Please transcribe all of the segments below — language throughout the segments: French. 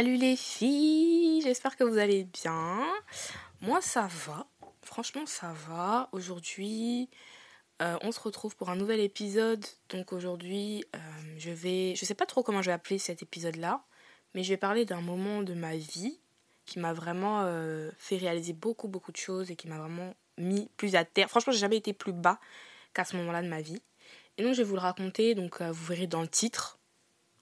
Salut les filles, j'espère que vous allez bien. Moi ça va, franchement ça va. Aujourd'hui euh, on se retrouve pour un nouvel épisode. Donc aujourd'hui euh, je vais, je sais pas trop comment je vais appeler cet épisode là, mais je vais parler d'un moment de ma vie qui m'a vraiment euh, fait réaliser beaucoup beaucoup de choses et qui m'a vraiment mis plus à terre. Franchement j'ai jamais été plus bas qu'à ce moment-là de ma vie. Et donc je vais vous le raconter, donc vous verrez dans le titre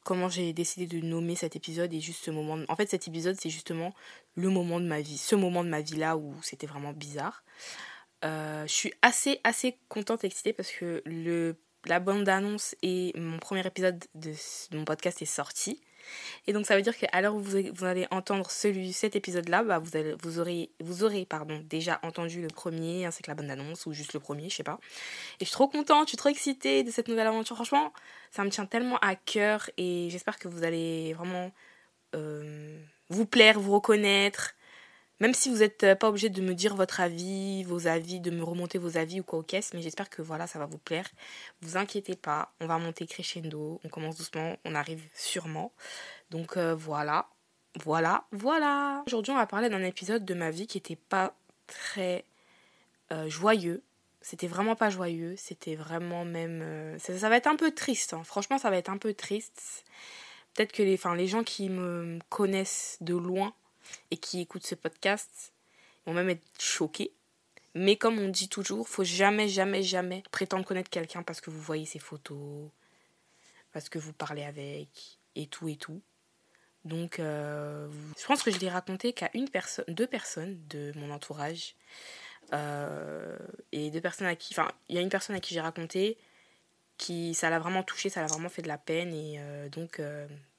comment j'ai décidé de nommer cet épisode et juste ce moment. En fait, cet épisode, c'est justement le moment de ma vie, ce moment de ma vie là où c'était vraiment bizarre. Euh, je suis assez, assez contente et excitée parce que le, la bande d'annonce et mon premier épisode de, mon podcast est sorti. Et donc ça veut dire qu'à l'heure où vous, allez entendre celui, cet épisode-là, bah vous, aurez, déjà entendu le premier ainsi que la bande annonce ou juste le premier, je sais pas. Et je suis trop contente, je suis trop excitée de cette nouvelle aventure. Franchement, ça me tient tellement à cœur et j'espère que vous allez vraiment euh, vous plaire, vous reconnaître. Même si vous n'êtes pas obligé de me dire votre avis, vos avis, de me remonter vos avis ou quoi au caisse, mais j'espère que voilà, ça va vous plaire. Vous inquiétez pas, on va monter crescendo, on commence doucement, on arrive sûrement. Donc euh, voilà, voilà, voilà. Aujourd'hui, on va parler d'un épisode de ma vie qui n'était pas très euh, joyeux. C'était vraiment pas joyeux, c'était vraiment même... Euh, ça, va être un peu triste, hein. franchement ça va être un peu triste. Peut-être que les, les gens qui me connaissent de loin et qui écoutent ce podcast vont même être choqués. Mais comme on dit toujours, faut jamais, jamais, jamais prétendre connaître quelqu'un parce que vous voyez ses photos, parce que vous parlez avec, et tout et tout. Donc, euh, je pense que je l'ai raconté qu'à une personne, deux personnes de mon entourage, euh, et deux personnes à qui, enfin, il y a une personne à qui j'ai raconté, qui ça l'a vraiment touché, ça l'a vraiment fait de la peine, et euh, donc,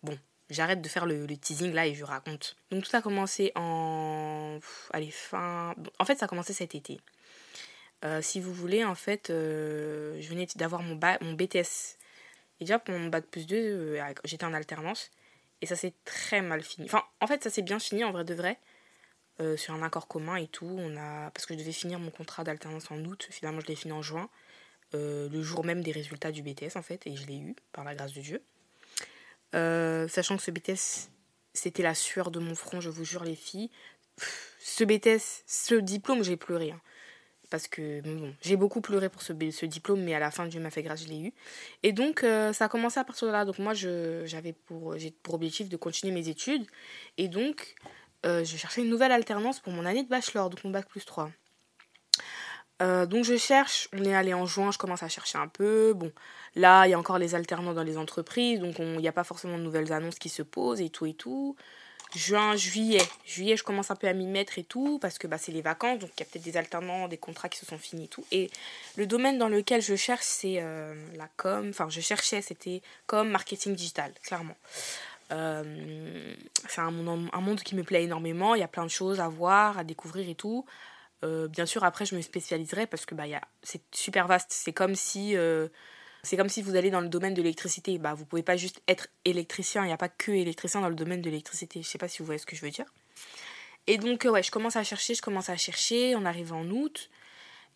bon, j'arrête de faire le, teasing là et je raconte. Donc tout a commencé en... allez, fin... En fait, ça a commencé cet été. Euh, si vous voulez, en fait, euh, je venais d'avoir mon, BTS. Et déjà, pour mon bac plus 2, euh, j'étais en alternance. Et ça s'est très mal fini. Enfin, en fait, ça s'est bien fini, en vrai de vrai. sur un accord commun et tout. On a... Parce que je devais finir mon contrat d'alternance en août. Finalement, je l'ai fini en juin. le jour même des résultats du BTS, en fait. Et je l'ai eu, par la grâce de Dieu. Euh, sachant que ce BTS, c'était la sueur de mon front, je vous jure, les filles. Ce BTS, ce diplôme, j'ai pleuré. Hein. parce que bon, j'ai beaucoup pleuré pour ce, diplôme, mais à la fin, Dieu m'a fait grâce, je l'ai eu. Et donc, euh, ça a commencé à partir de là. Donc, moi, j'avais pour, pour objectif de continuer mes études. Et donc, euh, je cherchais une nouvelle alternance pour mon année de bachelor, donc mon bac plus 3. Euh, donc je cherche, on est allé en juin, je commence à chercher un peu. Bon, là, il y a encore les alternants dans les entreprises, donc il n'y a pas forcément de nouvelles annonces qui se posent et tout et tout. Juin, juillet. Juillet, je commence un peu à m'y mettre et tout, parce que bah, c'est les vacances, donc il y a peut-être des alternants, des contrats qui se sont finis et tout. Et le domaine dans lequel je cherche, c'est euh, la com. Enfin, je cherchais, c'était com, marketing digital, clairement. Euh, c'est un un monde qui me plaît énormément, il y a plein de choses à voir, à découvrir et tout. Euh, bien sûr, après, je me spécialiserai parce que bah, c'est super vaste. C'est comme si. Euh, c'est comme si vous allez dans le domaine de l'électricité. Bah, vous pouvez pas juste être électricien. Il n'y a pas que électricien dans le domaine de l'électricité. Je sais pas si vous voyez ce que je veux dire. Et donc, euh, ouais, je commence à chercher, je commence à chercher. On arrive en août.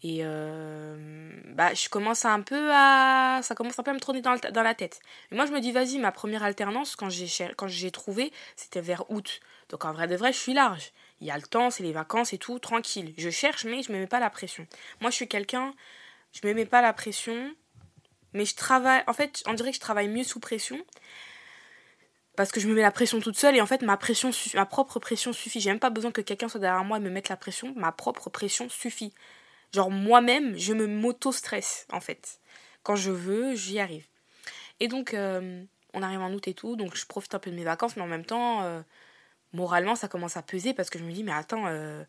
Et bah, je commence un peu à. Ça commence un peu à me tourner dans, dans la tête. Mais moi, je me dis, vas-y, ma première alternance, quand j'ai trouvé, c'était vers août. Donc, en vrai de vrai, je suis large il y a le temps, c'est les vacances et tout, tranquille. Je cherche, mais je ne me mets pas la pression. Moi, je suis quelqu'un, je me mets pas la pression, mais je travaille. En fait, on dirait que je travaille mieux sous pression. Parce que je me mets la pression toute seule et en fait ma pression ma propre pression suffit. J'ai même pas besoin que quelqu'un soit derrière moi et me mette la pression. Ma propre pression suffit. Genre moi-même, je me m'auto-stresse en fait. Quand je veux, j'y arrive. Et donc, euh, on arrive en août et tout, donc je profite un peu de mes vacances, mais en même temps, euh, moralement, ça commence à peser parce que je me dis, mais attends, euh,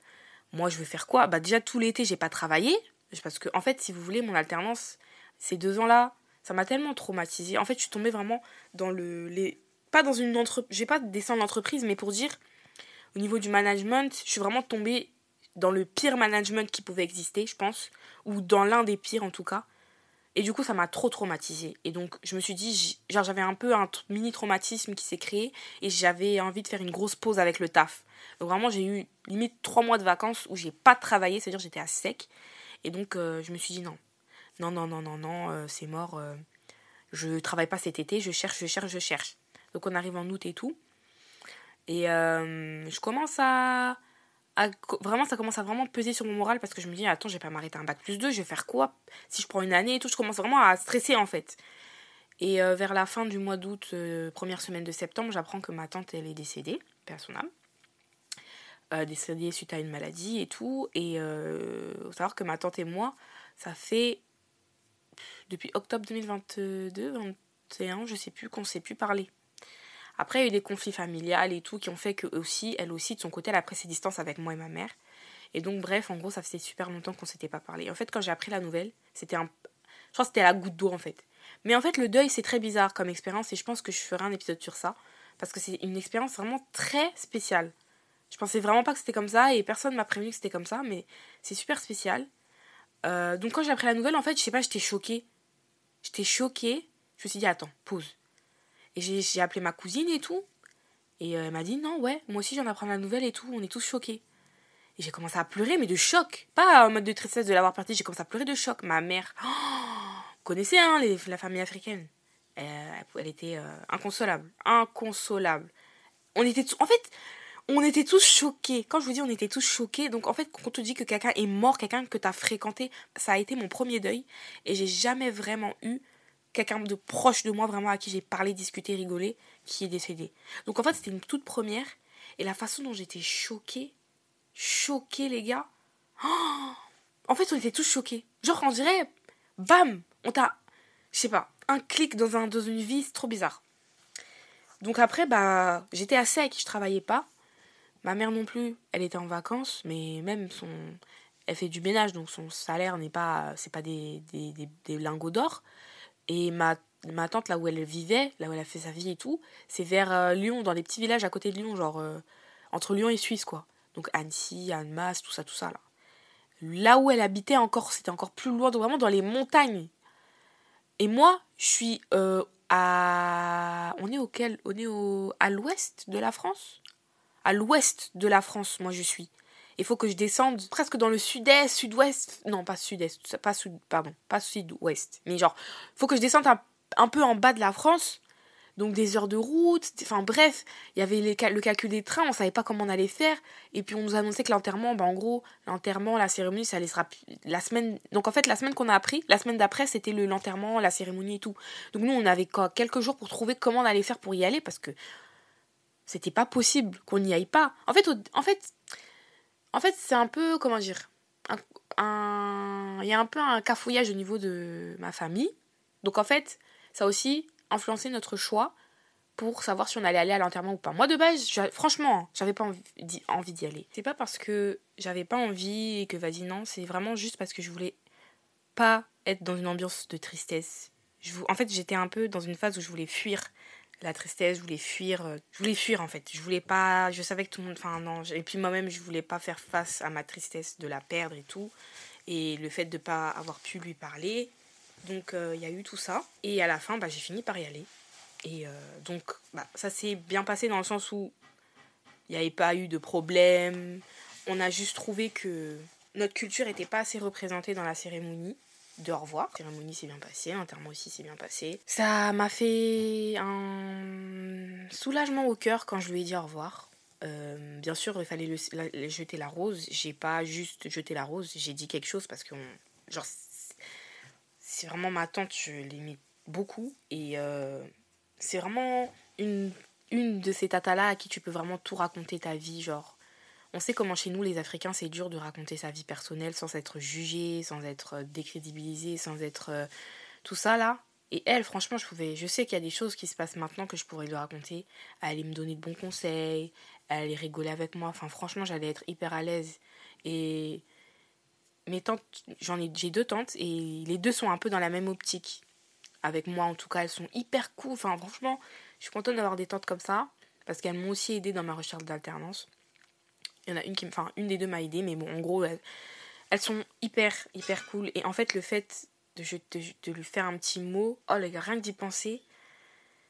moi, je veux faire quoi? Bah, déjà, tout l'été, j'ai pas travaillé. Parce que, en fait, si vous voulez, mon alternance, ces deux ans-là, ça m'a tellement traumatisée. En fait, je suis tombée vraiment dans le. Les... Pas dans une entreprise. J'ai pas descendre d'entreprise, mais pour dire, au niveau du management, je suis vraiment tombée dans le pire management qui pouvait exister, je pense. Ou dans l'un des pires, en tout cas. Et du coup, ça m'a trop traumatisée. Et donc, je me suis dit, genre, j'avais un peu un mini traumatisme qui s'est créé et j'avais envie de faire une grosse pause avec le taf. Donc, vraiment, j'ai eu limite trois mois de vacances où j'ai pas travaillé, c'est-à-dire j'étais à sec. Et donc, euh, je me suis dit, non, non, non, non, non, non, euh, c'est mort. Euh, je travaille pas cet été, je cherche, je cherche, je cherche. Donc, on arrive en août et tout. Et euh, je commence à, Vraiment, ça commence à vraiment peser sur mon moral parce que je me dis, attends, je vais pas m'arrêter un bac plus 2, je vais faire quoi? Si je prends une année et tout, je commence vraiment à stresser en fait. Et euh, vers la fin du mois d'août, euh, première semaine de septembre, j'apprends que ma tante, elle est décédée, son âme. décédée suite à une maladie et tout. Et il savoir que ma tante et moi, ça fait depuis octobre 2022, 21, je sais plus, qu'on s'est plus parler. Après, il y a eu des conflits familiales et tout qui ont fait que aussi, elle aussi, de son côté, elle a pris ses distances avec moi et ma mère. Et donc, bref, en gros, ça faisait super longtemps qu'on s'était pas parlé. En fait, quand j'ai appris la nouvelle, c'était un. Je crois que c'était la goutte d'eau, en fait. Mais en fait, le deuil, c'est très bizarre comme expérience et je pense que je ferai un épisode sur ça. Parce que c'est une expérience vraiment très spéciale. Je pensais vraiment pas que c'était comme ça et personne m'a prévenu que c'était comme ça, mais c'est super spécial. Euh, donc, quand j'ai appris la nouvelle, en fait, je sais pas, j'étais choquée. J'étais choquée. Je me suis dit, attends, pause. Et j'ai appelé ma cousine et tout. Et euh, elle m'a dit, non, ouais, moi aussi j'en apprends la nouvelle et tout, on est tous choqués. Et j'ai commencé à pleurer, mais de choc. Pas en mode de tristesse de l'avoir partie, j'ai commencé à pleurer de choc. Ma mère, vous connaissez hein, la famille africaine? Elle, était euh, inconsolable. Inconsolable. On était en fait, on était tous choqués. Quand je vous dis on était tous choqués, donc en fait, quand on te dit que quelqu'un est mort, quelqu'un que tu as fréquenté, ça a été mon premier deuil. Et j'ai jamais vraiment eu quelqu'un de proche de moi, vraiment à qui j'ai parlé, discuté, rigolé, qui est décédé. Donc en fait, c'était une toute première. Et la façon dont j'étais choquée, choquée les gars. Oh en fait, on était tous choqués. Genre, on dirait, bam, on t'a, je sais pas, un clic dans, un, dans une vie, c'est trop bizarre. Donc après, bah, j'étais à sec, je travaillais pas. Ma mère non plus, elle était en vacances, mais même son, elle fait du ménage, donc son salaire n'est pas, c'est pas des, des, des lingots d'or. Et ma, ma tante, là où elle vivait, là où elle a fait sa vie et tout, c'est vers euh, Lyon, dans les petits villages à côté de Lyon, genre euh, entre Lyon et Suisse, quoi. Donc Annecy, Annemasse, tout ça, tout ça, là. Là où elle habitait encore, c'était encore plus loin, donc vraiment dans les montagnes. Et moi, je suis euh, à. On est auquel On est au... à l'ouest de la France? À l'ouest de la France, moi je suis. Il faut que je descende presque dans le sud-est, sud-ouest. Non, pas sud-est, pas sud, pardon, pas sud-ouest. Mais genre, il faut que je descende un, peu en bas de la France. Donc des heures de route, enfin bref, il y avait le calcul des trains, on savait pas comment on allait faire. Et puis on nous annonçait que l'enterrement, bah en gros, l'enterrement, la cérémonie, ça se la semaine. Donc en fait, la semaine qu'on a appris, la semaine d'après, c'était le l'enterrement, la cérémonie et tout. Donc nous, on avait quelques jours pour trouver comment on allait faire pour y aller parce que c'était pas possible qu'on n'y aille pas. En fait, en fait, en fait, c'est un peu, comment dire, un, il y a un peu un cafouillage au niveau de ma famille. Donc en fait, ça a aussi influencé notre choix pour savoir si on allait aller à l'enterrement ou pas. Moi de base, franchement, j'avais pas envie d'y aller. C'est pas parce que j'avais pas envie et que vas-y non, c'est vraiment juste parce que je voulais pas être dans une ambiance de tristesse. En fait, j'étais un peu dans une phase où je voulais fuir la tristesse, je voulais fuir, euh, je voulais fuir en fait. Je voulais pas, je savais que tout le monde, enfin non, et puis moi-même je voulais pas faire face à ma tristesse de la perdre et tout, et le fait de pas avoir pu lui parler. Donc euh, il y a eu tout ça, et à la fin bah, j'ai fini par y aller. Et euh, donc bah, ça s'est bien passé dans le sens où il n'y avait pas eu de problème. On a juste trouvé que notre culture n'était pas assez représentée dans la cérémonie de au revoir. Cérémonie s'est bien passée, l'enterrement aussi s'est bien passé. Ça m'a fait un soulagement au cœur quand je lui ai dit au revoir. Euh, bien sûr, il fallait jeter la rose. J'ai pas juste jeté la rose, j'ai dit quelque chose parce que, genre, c'est vraiment ma tante, je l'aimais beaucoup. Et euh, c'est vraiment une, une de ces tatas-là à qui tu peux vraiment tout raconter ta vie, genre on sait comment chez nous, les Africains, c'est dur de raconter sa vie personnelle sans être jugé, sans être euh, décrédibilisé, sans être euh, tout ça là. Et elle, franchement, je pouvais, je sais qu'il y a des choses qui se passent maintenant que je pourrais lui raconter. Elle allait me donner de bons conseils, elle allait rigoler avec moi. Enfin, franchement, j'allais être hyper à l'aise. Et mes tantes, j'en ai, j'ai deux tantes et les deux sont un peu dans la même optique. Avec moi, en tout cas, elles sont hyper cool. Enfin, franchement, je suis contente d'avoir des tantes comme ça parce qu'elles m'ont aussi aidé dans ma recherche d'alternance. Il y en a une qui, enfin, une des deux m'a aidé, mais bon, en gros, elles, sont hyper, hyper cool. Et en fait, le fait de, lui faire un petit mot, oh les gars, rien que d'y penser,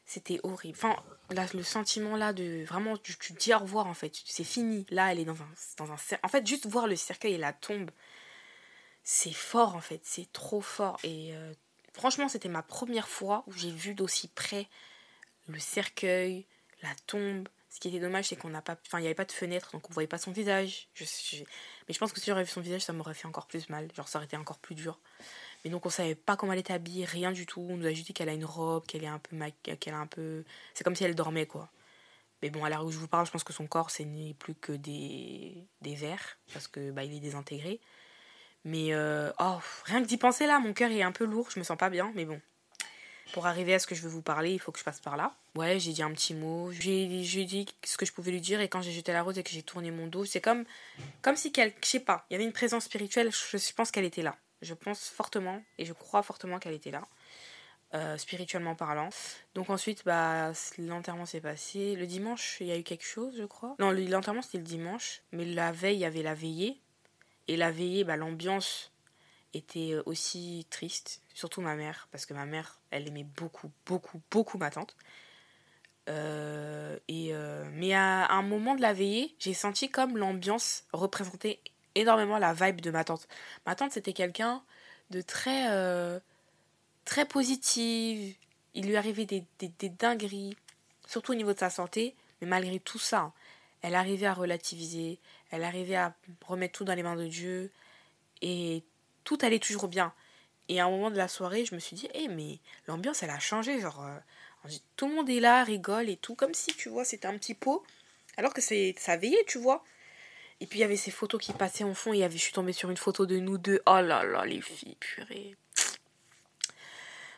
c'était horrible. Enfin, le sentiment là de vraiment, tu, dis au revoir en fait, c'est fini. Là, elle est dans un, dans. En fait, juste voir le cercueil et la tombe, c'est fort en fait, c'est trop fort. Et euh, franchement, c'était ma première fois où j'ai vu d'aussi près le cercueil, la tombe, Ce qui était dommage, c'est qu'on n'a pas, enfin, il n'y avait pas de fenêtre, donc on voyait pas son visage. Je, mais je pense que si j'aurais vu son visage, ça m'aurait fait encore plus mal. Genre, ça aurait été encore plus dur. Mais donc, on savait pas comment elle était habillée, rien du tout. On nous a juste dit qu'elle a une robe, qu'elle est un peu, qu'elle un peu, c'est comme si elle dormait, quoi. Mais bon, à l'heure où je vous parle, je pense que son corps, c'est n'est plus que des, des vers, parce que bah, il est désintégré. Mais euh, oh, rien que d'y penser là, mon cœur est un peu lourd, je me sens pas bien, mais bon. Pour arriver à ce que je veux vous parler, il faut que je passe par là. Ouais, j'ai dit un petit mot, j'ai dit ce que je pouvais lui dire, et quand j'ai jeté la rose et que j'ai tourné mon dos, c'est comme, comme si, je sais pas, il y avait une présence spirituelle, je, pense qu'elle était là. Je pense fortement, et je crois fortement qu'elle était là. Euh, spirituellement parlant. Donc ensuite, bah, l'enterrement s'est passé. Le dimanche, il y a eu quelque chose, je crois. Non, l'enterrement c'était le dimanche, mais la veille, il y avait la veillée. Et la veillée, bah, l'ambiance était euh, aussi triste, surtout ma mère, parce que ma mère, elle aimait beaucoup, beaucoup, beaucoup ma tante. Euh, et euh, mais à, un moment de la veillée, j'ai senti comme l'ambiance représentait énormément la vibe de ma tante. Ma tante, c'était quelqu'un de très, très positive. Il lui arrivait des, des, des, dingueries, surtout au niveau de sa santé, mais malgré tout ça, elle arrivait à relativiser, elle arrivait à remettre tout dans les mains de Dieu et tout allait toujours bien. Et à un moment de la soirée, je me suis dit, hé, mais l'ambiance, elle a changé. Genre, euh, tout le monde est là, rigole et tout, comme si, tu vois, c'était un petit pot. Alors que ça veillait, tu vois. Et puis, il y avait ces photos qui passaient en fond. Et y avait, je suis tombée sur une photo de nous deux. Oh là là, les filles, purée.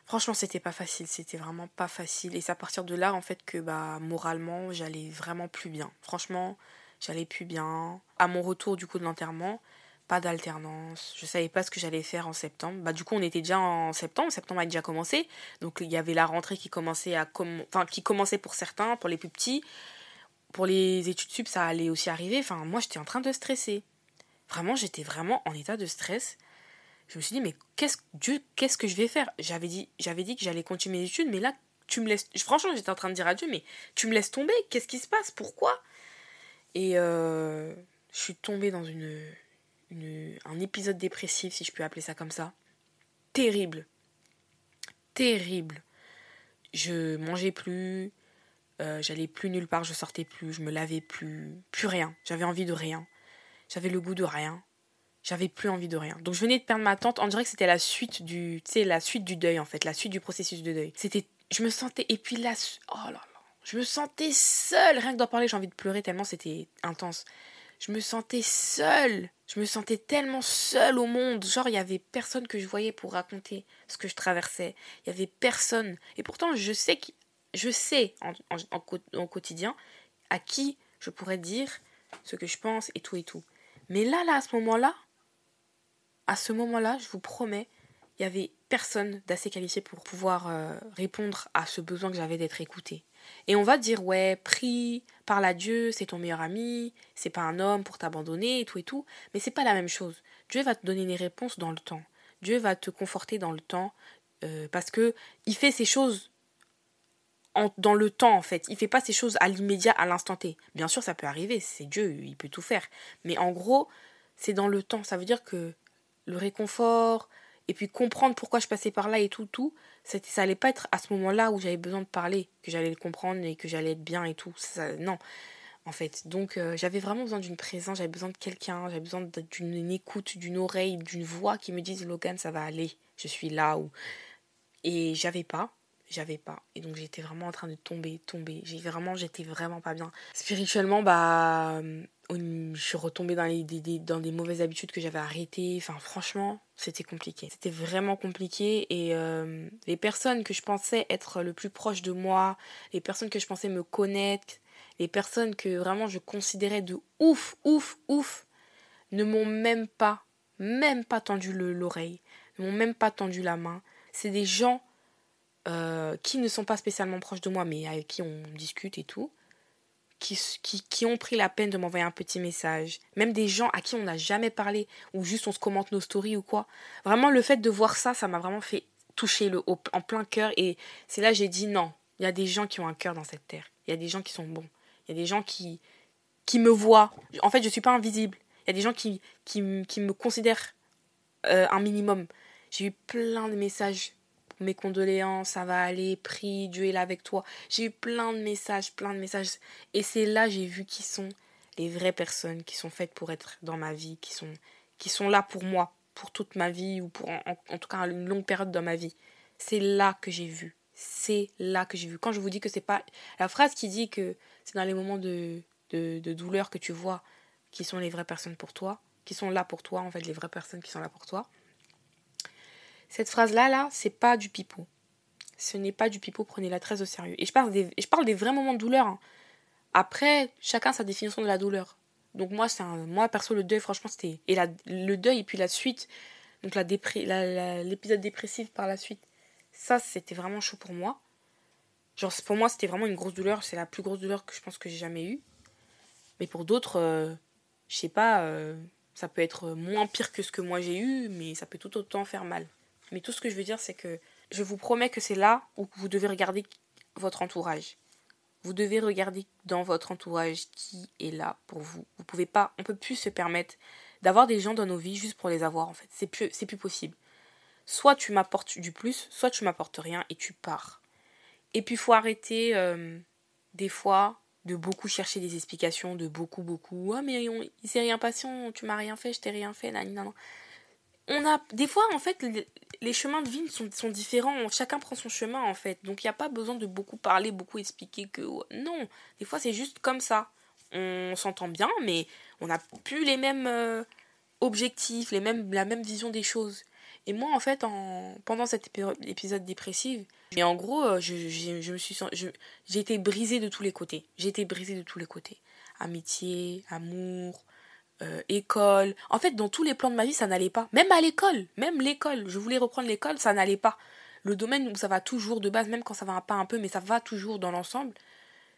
Franchement, c'était pas facile. C'était vraiment pas facile. Et c'est à partir de là, en fait, que, bah, moralement, j'allais vraiment plus bien. Franchement, j'allais plus bien. À mon retour du coup de l'enterrement, pas d'alternance, je savais pas ce que j'allais faire en septembre. Bah du coup on était déjà en septembre, septembre a déjà commencé, donc il y avait la rentrée qui commençait à qui commençait pour certains, pour les plus petits. Pour les études sup, ça allait aussi arriver. Enfin moi j'étais en train de stresser. Vraiment, j'étais vraiment en état de stress. Je me suis dit mais qu'est-ce Dieu, qu'est-ce que je vais faire? J'avais dit j'avais dit que j'allais continuer mes études mais là tu me laisses franchement, j'étais en train de dire à Dieu mais tu me laisses tomber, qu'est-ce qui se passe? Pourquoi? Et euh, je suis tombée dans une, un épisode dépressif, si je peux appeler ça comme ça. Terrible. Terrible. Je mangeais plus, euh, j'allais plus nulle part, je sortais plus, je me lavais plus, plus rien. J'avais envie de rien. J'avais le goût de rien. J'avais plus envie de rien. Donc je venais de perdre ma tante. On dirait que c'était la suite du, la suite du deuil en fait, la suite du processus de deuil. C'était, je me sentais et puis là, oh là là, je me sentais seule. Rien que d'en parler, j'ai envie de pleurer tellement c'était intense. Je me sentais seule. Je me sentais tellement seule au monde. Genre, il y avait personne que je voyais pour raconter ce que je traversais. Il y avait personne. Et pourtant, je sais, que, je sais en, en, quotidien à qui je pourrais dire ce que je pense et tout et tout. Mais là, là, à ce moment-là, à ce moment-là, je vous promets, il y avait personne d'assez qualifié pour pouvoir euh, répondre à ce besoin que j'avais d'être écoutée. Et on va dire, ouais, prie, parle à Dieu, c'est ton meilleur ami, c'est pas un homme pour t'abandonner et tout et tout. Mais c'est pas la même chose. Dieu va te donner des réponses dans le temps. Dieu va te conforter dans le temps euh, parce que il fait ces choses en, dans le temps en fait. Il fait pas ces choses à l'immédiat, à l'instant T. Bien sûr, ça peut arriver, c'est Dieu, il peut tout faire. Mais en gros, c'est dans le temps. Ça veut dire que le réconfort, et puis comprendre pourquoi je passais par là et tout, tout, ça allait pas être à ce moment-là où j'avais besoin de parler, que j'allais le comprendre et que j'allais être bien et tout. Ça, non, en fait. Donc euh, j'avais vraiment besoin d'une présence, j'avais besoin de quelqu'un, j'avais besoin d'une écoute, d'une oreille, d'une voix qui me dise Logan, ça va aller, je suis là. Ou... Et j'avais pas, j'avais pas. Et donc j'étais vraiment en train de tomber, tomber. J'ai vraiment, j'étais vraiment pas bien. Spirituellement, bah je suis retombée dans, les, des, dans des mauvaises habitudes que j'avais arrêtées. Enfin, franchement, c'était compliqué. C'était vraiment compliqué. Et euh, les personnes que je pensais être le plus proche de moi, les personnes que je pensais me connaître, les personnes que vraiment je considérais de ouf, ouf, ouf, ne m'ont même pas, même pas tendu l'oreille, ne m'ont même pas tendu la main. C'est des gens euh, qui ne sont pas spécialement proches de moi, mais avec qui on discute et tout qui, qui, ont pris la peine de m'envoyer un petit message. Même des gens à qui on n'a jamais parlé, ou juste on se commente nos stories ou quoi. Vraiment, le fait de voir ça, ça m'a vraiment fait toucher le, en plein cœur. Et c'est là j'ai dit non, il y a des gens qui ont un cœur dans cette terre. Il y a des gens qui sont bons. Il y a des gens qui, qui me voient. En fait, je ne suis pas invisible. Il y a des gens qui, qui, qui me considèrent euh, un minimum. J'ai eu plein de messages mes condoléances, ça va aller, prie, Dieu est là avec toi. J'ai eu plein de messages, plein de messages. Et c'est là j'ai vu qui sont les vraies personnes qui sont faites pour être dans ma vie, qui sont, qui sont là pour moi, pour toute ma vie, ou pour en, tout cas une longue période dans ma vie. C'est là que j'ai vu. C'est là que j'ai vu. Quand je vous dis que c'est pas. La phrase qui dit que c'est dans les moments de, de, de douleur que tu vois qui sont les vraies personnes pour toi, qui sont là pour toi, en fait, les vraies personnes qui sont là pour toi. Cette phrase-là, là, c'est pas du pipeau. Ce n'est pas du pipeau, prenez-la très au sérieux. Et je parle des, je parle des vrais moments de douleur. Hein. Après, chacun sa définition de la douleur. Donc moi, c'est moi perso, le deuil, franchement, c'était... Et la, le deuil et puis la suite, donc la l'épisode dépressif par la suite, ça, c'était vraiment chaud pour moi. Genre, pour moi, c'était vraiment une grosse douleur. C'est la plus grosse douleur que je pense que j'ai jamais eue. Mais pour d'autres, euh, je sais pas, euh, ça peut être moins pire que ce que moi j'ai eu, mais ça peut tout autant faire mal. Mais tout ce que je veux dire, c'est que je vous promets que c'est là où vous devez regarder votre entourage. Vous devez regarder dans votre entourage qui est là pour vous. Vous pouvez pas, on peut plus se permettre d'avoir des gens dans nos vies juste pour les avoir en fait. C'est plus, c'est plus possible. Soit tu m'apportes du plus, soit tu m'apportes rien et tu pars. Et puis faut arrêter euh, des fois de beaucoup chercher des explications, de beaucoup, beaucoup. Ah, mais on, il s'est rien passé, tu m'as rien fait, je t'ai rien fait, là, non, non. On a, des fois, en fait, les, chemins de vie sont, sont, différents. Chacun prend son chemin, en fait. Donc, il n'y a pas besoin de beaucoup parler, beaucoup expliquer que. Non, des fois, c'est juste comme ça. On s'entend bien, mais on n'a plus les mêmes euh, objectifs, les mêmes, la même vision des choses. Et moi, en fait, en, pendant cet épisode dépressif, mais en gros, euh, je, je, me suis j'ai été brisée de tous les côtés. J'ai été brisée de tous les côtés. Amitié, amour, euh, école. En fait, dans tous les plans de ma vie, ça n'allait pas. Même à l'école, même l'école. Je voulais reprendre l'école, ça n'allait pas. Le domaine où ça va toujours de base, même quand ça va pas un peu, mais ça va toujours dans l'ensemble,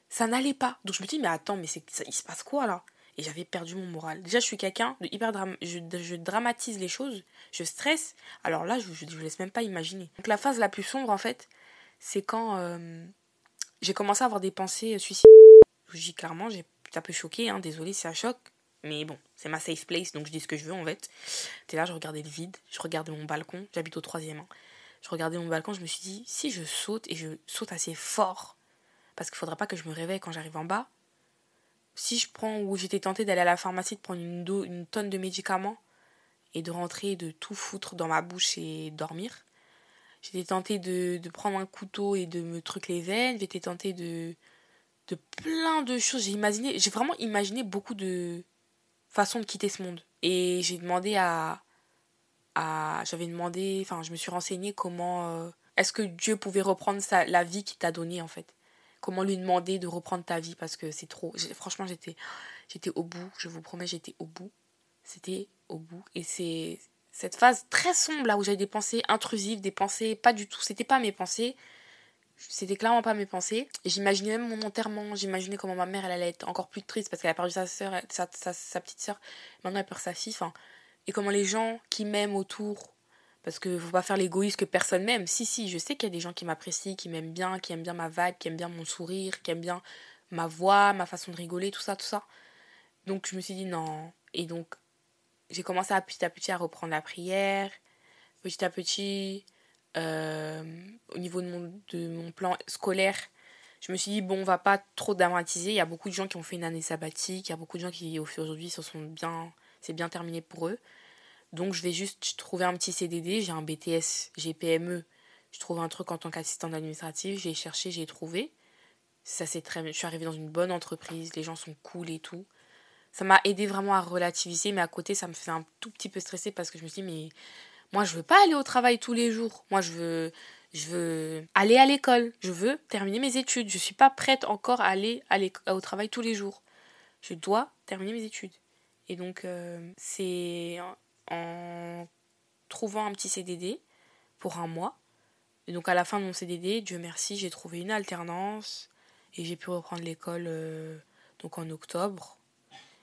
ça n'allait pas. Donc je me dis, mais attends, mais c'est, il se passe quoi là? Et j'avais perdu mon moral. Déjà, je suis quelqu'un de hyper je, dramatise les choses, je stresse. Alors là, je, ne laisse même pas imaginer. Donc la phase la plus sombre, en fait, c'est quand euh, j'ai commencé à avoir des pensées suicidaires. Je dis clairement, j'ai un peu choqué, hein, désolé, c'est un choc. Mais bon, c'est ma safe place, donc je dis ce que je veux en fait. T'es là, je regardais le vide, je regardais mon balcon, j'habite au troisième. Hein. Je regardais mon balcon, je me suis dit, si je saute et je saute assez fort, parce qu'il faudra pas que je me réveille quand j'arrive en bas, si je prends ou j'étais tentée d'aller à la pharmacie de prendre une, tonne de médicaments et de rentrer de tout foutre dans ma bouche et dormir. J'étais tentée de, de, prendre un couteau et de me truc les veines. J'étais tentée de, de plein de choses. J'ai imaginé, j'ai vraiment imaginé beaucoup de façons de quitter ce monde. Et j'ai demandé à, à j'avais demandé, enfin, je me suis renseignée comment, euh, est-ce que Dieu pouvait reprendre sa, la vie qu'il t'a donnée en fait? Comment lui demander de reprendre ta vie? Parce que c'est trop. Franchement, j'étais, j'étais au bout. Je vous promets, j'étais au bout. C'était au bout. Et c'est cette phase très sombre là où j'avais des pensées intrusives, des pensées pas du tout. C'était pas mes pensées. C'était clairement pas mes pensées. J'imaginais même mon enterrement. J'imaginais comment ma mère elle allait être encore plus triste parce qu'elle a perdu sa soeur, sa, sa, petite soeur. Maintenant elle perd sa fille. Et comment les gens qui m'aiment autour parce que faut pas faire l'égoïste que personne m'aime. Si, si, je sais qu'il y a des gens qui m'apprécient, qui m'aiment bien, qui aiment bien ma vague, qui aiment bien mon sourire, qui aiment bien ma voix, ma façon de rigoler, tout ça, tout ça. Donc je me suis dit non. Et donc j'ai commencé à petit à petit à reprendre la prière. Petit à petit, au niveau de mon, plan scolaire, je me suis dit, bon, on va pas trop dramatiser. Il y a beaucoup de gens qui ont fait une année sabbatique. Il y a beaucoup de gens qui, aujourd'hui, se sont bien. C'est bien terminé pour eux. Donc je vais juste trouver un petit CDD, j'ai un BTS, j'ai PME, je trouve un truc en tant qu'assistante administrative, j'ai cherché, j'ai trouvé. Ça c'est très je suis arrivée dans une bonne entreprise, les gens sont cool et tout. Ça m'a aidé vraiment à relativiser, mais à côté ça me faisait un tout petit peu stresser parce que je me suis dit mais moi je veux pas aller au travail tous les jours. Moi je veux je veux aller à l'école, je veux terminer mes études. Je suis pas prête encore à aller au travail tous les jours. Je dois terminer mes études. Et donc euh, c'est en trouvant un petit CDD pour un mois. Et donc à la fin de mon CDD, Dieu merci, j'ai trouvé une alternance et j'ai pu reprendre l'école euh, donc en octobre.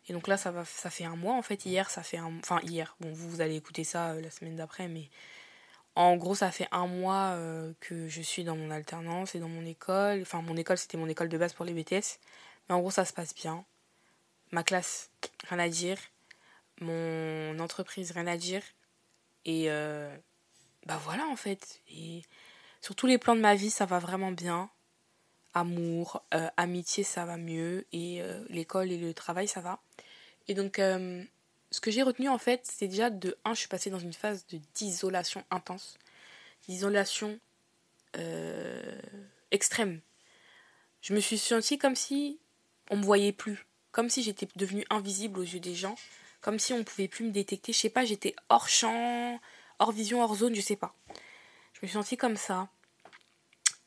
Et donc là ça va ça fait un mois en fait hier ça fait un enfin hier bon vous vous allez écouter ça euh, la semaine d'après mais en gros ça fait un mois euh, que je suis dans mon alternance et dans mon école enfin mon école c'était mon école de base pour les BTS mais en gros ça se passe bien ma classe rien à dire mon entreprise, rien à dire. Et euh, bah voilà en fait. Et Sur tous les plans de ma vie, ça va vraiment bien. Amour, amitié, ça va mieux. Et l'école et le travail, ça va. Et donc, euh, ce que j'ai retenu en fait, c'est déjà de 1, je suis passée dans une phase d'isolation intense. D'isolation extrême. Je me suis sentie comme si on me voyait plus. Comme si j'étais devenue invisible aux yeux des gens. Comme si on pouvait plus me détecter. Je sais pas, j'étais hors champ, hors vision, hors zone, je sais pas. Je me suis sentie comme ça.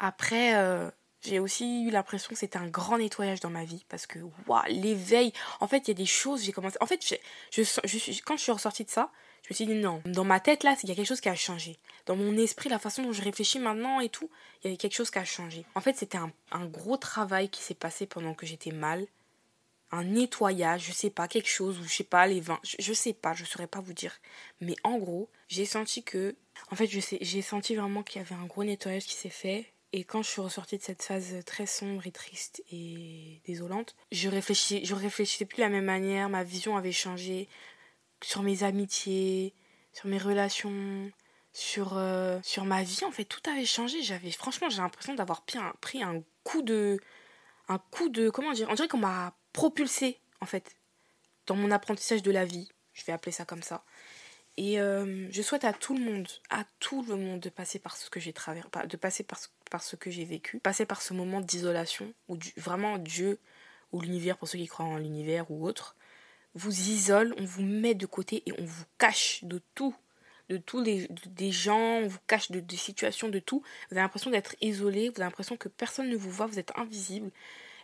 Après, euh, j'ai aussi eu l'impression que c'était un grand nettoyage dans ma vie parce que waouh, l'éveil. En fait, il y a des choses, j'ai commencé. En fait, je, je, quand je suis ressortie de ça, je me suis dit non. Dans ma tête, là, il y a quelque chose qui a changé. Dans mon esprit, la façon dont je réfléchis maintenant et tout, il y avait quelque chose qui a changé. En fait, c'était un, un gros travail qui s'est passé pendant que j'étais mal un nettoyage, je sais pas, quelque chose, ou je sais pas, les vins, je, je sais pas, je saurais pas vous dire. Mais en gros, j'ai senti que, en fait, je j'ai senti vraiment qu'il y avait un gros nettoyage qui s'est fait et quand je suis ressortie de cette phase très sombre et triste et désolante, je réfléchissais, je réfléchissais plus de la même manière, ma vision avait changé sur mes amitiés, sur mes relations, sur, euh, sur ma vie. En fait, tout avait changé. J'avais, franchement, j'ai l'impression d'avoir pris un, coup de, un coup de, comment dire, on dirait qu'on m'a propulsé, en fait, dans mon apprentissage de la vie. Je vais appeler ça comme ça. Et euh, je souhaite à tout le monde, à tout le monde de passer par ce que j'ai traversé, de passer par ce, par ce que j'ai vécu, passer par ce moment d'isolation où vraiment Dieu ou l'univers, pour ceux qui croient en l'univers ou autre, vous isole, on vous met de côté et on vous cache de tout, de tous les des gens, on vous cache de, des situations, de tout. Vous avez l'impression d'être isolé, vous avez l'impression que personne ne vous voit, vous êtes invisible.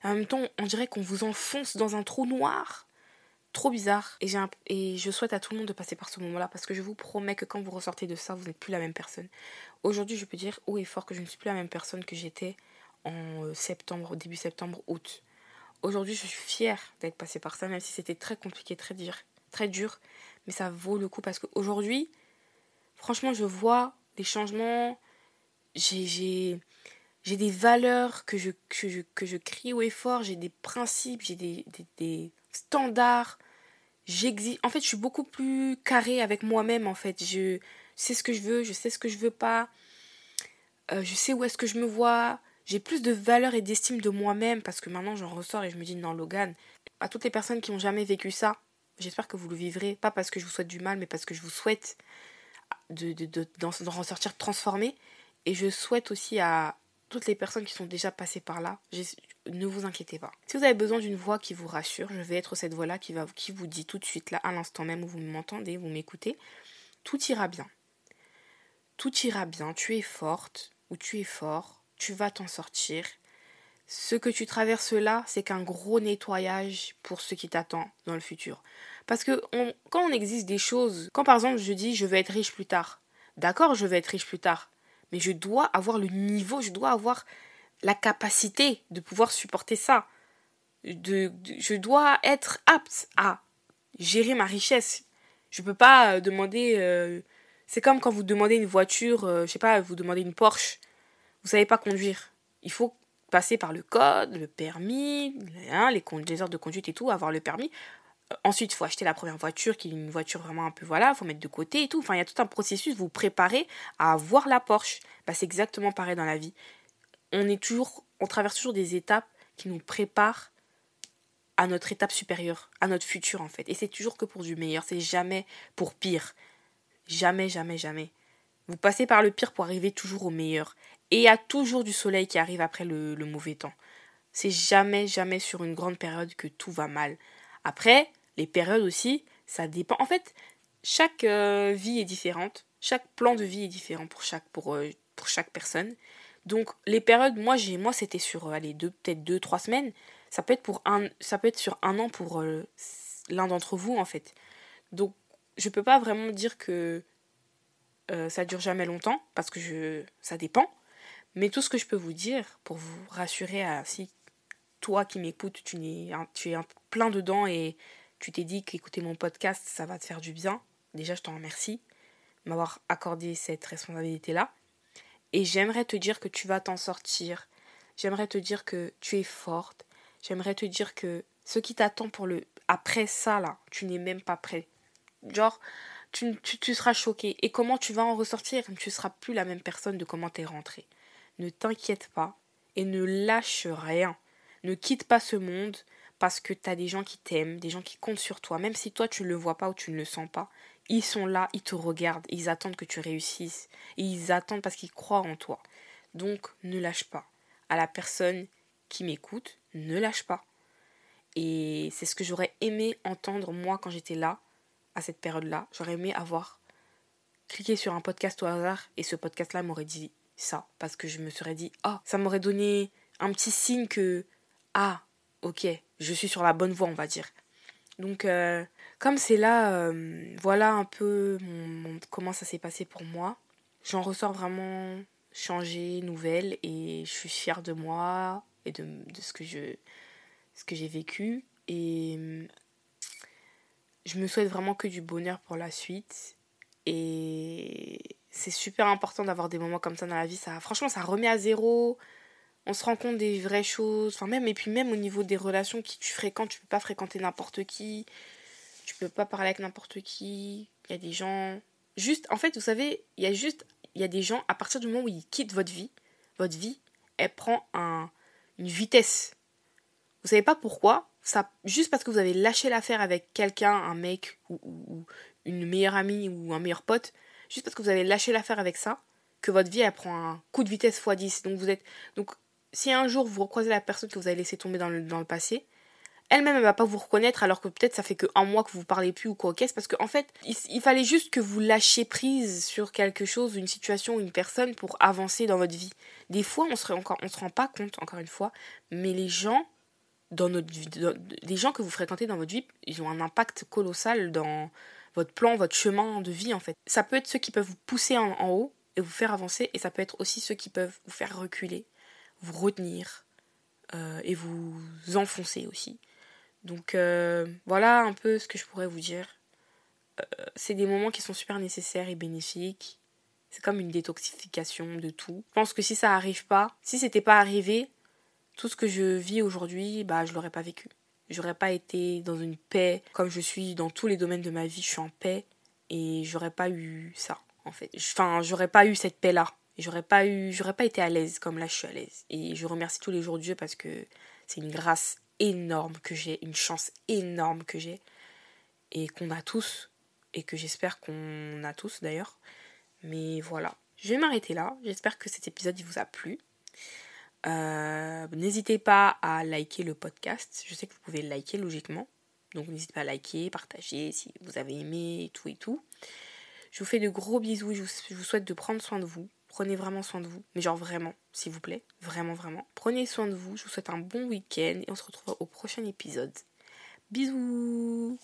En même temps, on dirait qu'on vous enfonce dans un trou noir trop bizarre. Et je souhaite à tout le monde de passer par ce moment-là parce que je vous promets que quand vous ressortez de ça, vous n'êtes plus la même personne. Aujourd'hui, je peux dire haut et fort que je ne suis plus la même personne que j'étais en euh, septembre, début septembre, août. Aujourd'hui, je suis fière d'être passée par ça, même si c'était très compliqué, très dur, très dur. Mais ça vaut le coup parce qu'aujourd'hui, franchement, je vois des changements. J'ai des valeurs que je, crie haut et fort, j'ai des principes, j'ai des, des, des, standards. En fait, je suis beaucoup plus carré avec moi-même. En fait, je sais ce que je veux, je sais ce que je veux pas. Euh, je sais où est-ce que je me vois. J'ai plus de valeur et d'estime de moi-même parce que maintenant j'en ressors et je me dis non Logan. À toutes les personnes qui n'ont jamais vécu ça, j'espère que vous le vivrez. Pas parce que je vous souhaite du mal, mais parce que je vous souhaite de, de, de, d'en ressortir transformé. Et je souhaite aussi à toutes les personnes qui sont déjà passées par là, ne vous inquiétez pas. Si vous avez besoin d'une voix qui vous rassure, je vais être cette voix-là qui, qui vous dit tout de suite, là, à l'instant même où vous m'entendez, vous m'écoutez, tout ira bien. Tout ira bien, tu es forte ou tu es fort, tu vas t'en sortir. Ce que tu traverses là, c'est qu'un gros nettoyage pour ce qui t'attend dans le futur. Parce que quand on existe des choses, quand par exemple je dis je vais être riche plus tard, d'accord, je vais être riche plus tard, mais je dois avoir le niveau, je dois avoir la capacité de pouvoir supporter ça. Je dois être apte à gérer ma richesse. Je ne peux pas euh, demander. Euh, c'est comme quand vous demandez une voiture, euh, je sais pas, vous demandez une Porsche. Vous savez pas conduire. Il faut passer par le code, le permis, hein, les, heures de conduite et tout, avoir le permis. Ensuite, il faut acheter la première voiture, qui est une voiture vraiment un peu, voilà, il faut mettre de côté et tout. Enfin, il y a tout un processus, vous préparez à avoir la Porsche. Bah, c'est exactement pareil dans la vie on est toujours, on traverse toujours des étapes qui nous préparent à notre étape supérieure, à notre futur en fait. Et c'est toujours que pour du meilleur, c'est jamais pour pire. Jamais, jamais, jamais. Vous passez par le pire pour arriver toujours au meilleur. Et il y a toujours du soleil qui arrive après le, mauvais temps. C'est jamais, jamais sur une grande période que tout va mal. Après, les périodes aussi, ça dépend. En fait, chaque euh, vie est différente. Chaque plan de vie est différent pour chaque, pour, euh, pour chaque personne. Donc les périodes, moi j'ai moi c'était sur euh, allez, deux peut-être deux trois semaines. Ça peut être pour un ça peut être sur un an pour l'un d'entre vous en fait. Donc je peux pas vraiment dire que euh, ça dure jamais longtemps parce que ça dépend. Mais tout ce que je peux vous dire pour vous rassurer à si toi qui m'écoutes, tu tu es plein dedans et tu t'es dit qu'écouter mon podcast ça va te faire du bien. Déjà je t'en remercie m'avoir accordé cette responsabilité là. Et j'aimerais te dire que tu vas t'en sortir. J'aimerais te dire que tu es forte. J'aimerais te dire que ce qui t'attend pour le après ça là, tu n'es même pas prêt. Genre, tu, tu, seras choqué. Et comment tu vas en ressortir? Tu ne seras plus la même personne de comment tu es rentré. ne t'inquiète pas et ne lâche rien. Ne quitte pas ce monde parce que tu as des gens qui t'aiment, des gens qui comptent sur toi, même si toi tu ne le vois pas ou tu ne le sens pas. Ils sont là, ils te regardent, ils attendent que tu réussisses. Et ils attendent parce qu'ils croient en toi. Donc ne lâche pas. À la personne qui m'écoute, ne lâche pas. Et c'est ce que j'aurais aimé entendre moi quand j'étais là, à cette période-là. J'aurais aimé avoir cliqué sur un podcast au hasard et ce podcast-là m'aurait dit ça. Parce que je me serais dit, ah, ça m'aurait donné un petit signe que, ah, ok, je suis sur la bonne voie, on va dire. Donc, euh, comme c'est là, euh, voilà un peu comment ça s'est passé pour moi. J'en ressors vraiment changée, nouvelle, et je suis fière de moi et de, de ce que ce que j'ai vécu. Et je me souhaite vraiment que du bonheur pour la suite. Et c'est super important d'avoir des moments comme ça dans la vie. Ça, franchement, ça remet à zéro on se rend compte des vraies choses. Enfin, même, et puis même au niveau des relations qui tu fréquentes, tu peux pas fréquenter n'importe qui. Tu peux pas parler avec n'importe qui. Il y a des gens. Juste, en fait, vous savez, il y a juste. Il y a des gens, à partir du moment où ils quittent votre vie, votre vie, elle prend un, une vitesse. Vous savez pas pourquoi Juste parce que vous avez lâché l'affaire avec quelqu'un, un mec, ou, une meilleure amie, ou un meilleur pote, juste parce que vous avez lâché l'affaire avec ça, que votre vie elle prend un coup de vitesse x 10. Donc vous êtes. Donc si un jour vous recroisez la personne que vous avez laissé tomber dans le, dans le passé, elle-même, elle va pas vous reconnaître alors que peut-être ça fait que un mois que vous parlez plus ou quoi qu'est-ce? Parce qu'en en fait, il, fallait juste que vous lâchiez prise sur quelque chose, une situation, une personne pour avancer dans votre vie. Des fois, on se on se rend pas compte, encore une fois, mais les gens dans notre vie, les gens que vous fréquentez dans votre vie, ils ont un impact colossal dans votre plan, votre chemin de vie en fait. Ça peut être ceux qui peuvent vous pousser en, haut et vous faire avancer, et ça peut être aussi ceux qui peuvent vous faire reculer vous retenir euh, et vous enfoncer aussi. Donc euh, voilà un peu ce que je pourrais vous dire. Euh, c'est des moments qui sont super nécessaires et bénéfiques. C'est comme une détoxification de tout. Je pense que si ça arrive pas, si c'était pas arrivé, tout ce que je vis aujourd'hui, bah je l'aurais pas vécu. J'aurais pas été dans une paix comme je suis dans tous les domaines de ma vie, je suis en paix et j'aurais pas eu ça en fait. Enfin, j'aurais pas eu cette paix là j'aurais pas eu j'aurais pas été à l'aise comme là je suis à l'aise. Et je remercie tous les jours Dieu parce que c'est une grâce énorme que j'ai une chance énorme que j'ai et qu'on a tous et que j'espère qu'on a tous d'ailleurs. Mais voilà. Je vais m'arrêter là. J'espère que cet épisode il vous a plu euh, n'hésitez pas à liker le podcast je sais que vous pouvez liker logiquement donc n'hésitez pas à liker partager si vous avez aimé et tout et tout je vous fais de gros bisous je vous souhaite de prendre soin de vous Prenez vraiment soin de vous. Mais genre vraiment, s'il vous plaît. Vraiment, vraiment. Prenez soin de vous. Je vous souhaite un bon week-end et on se retrouve au prochain épisode. Bisous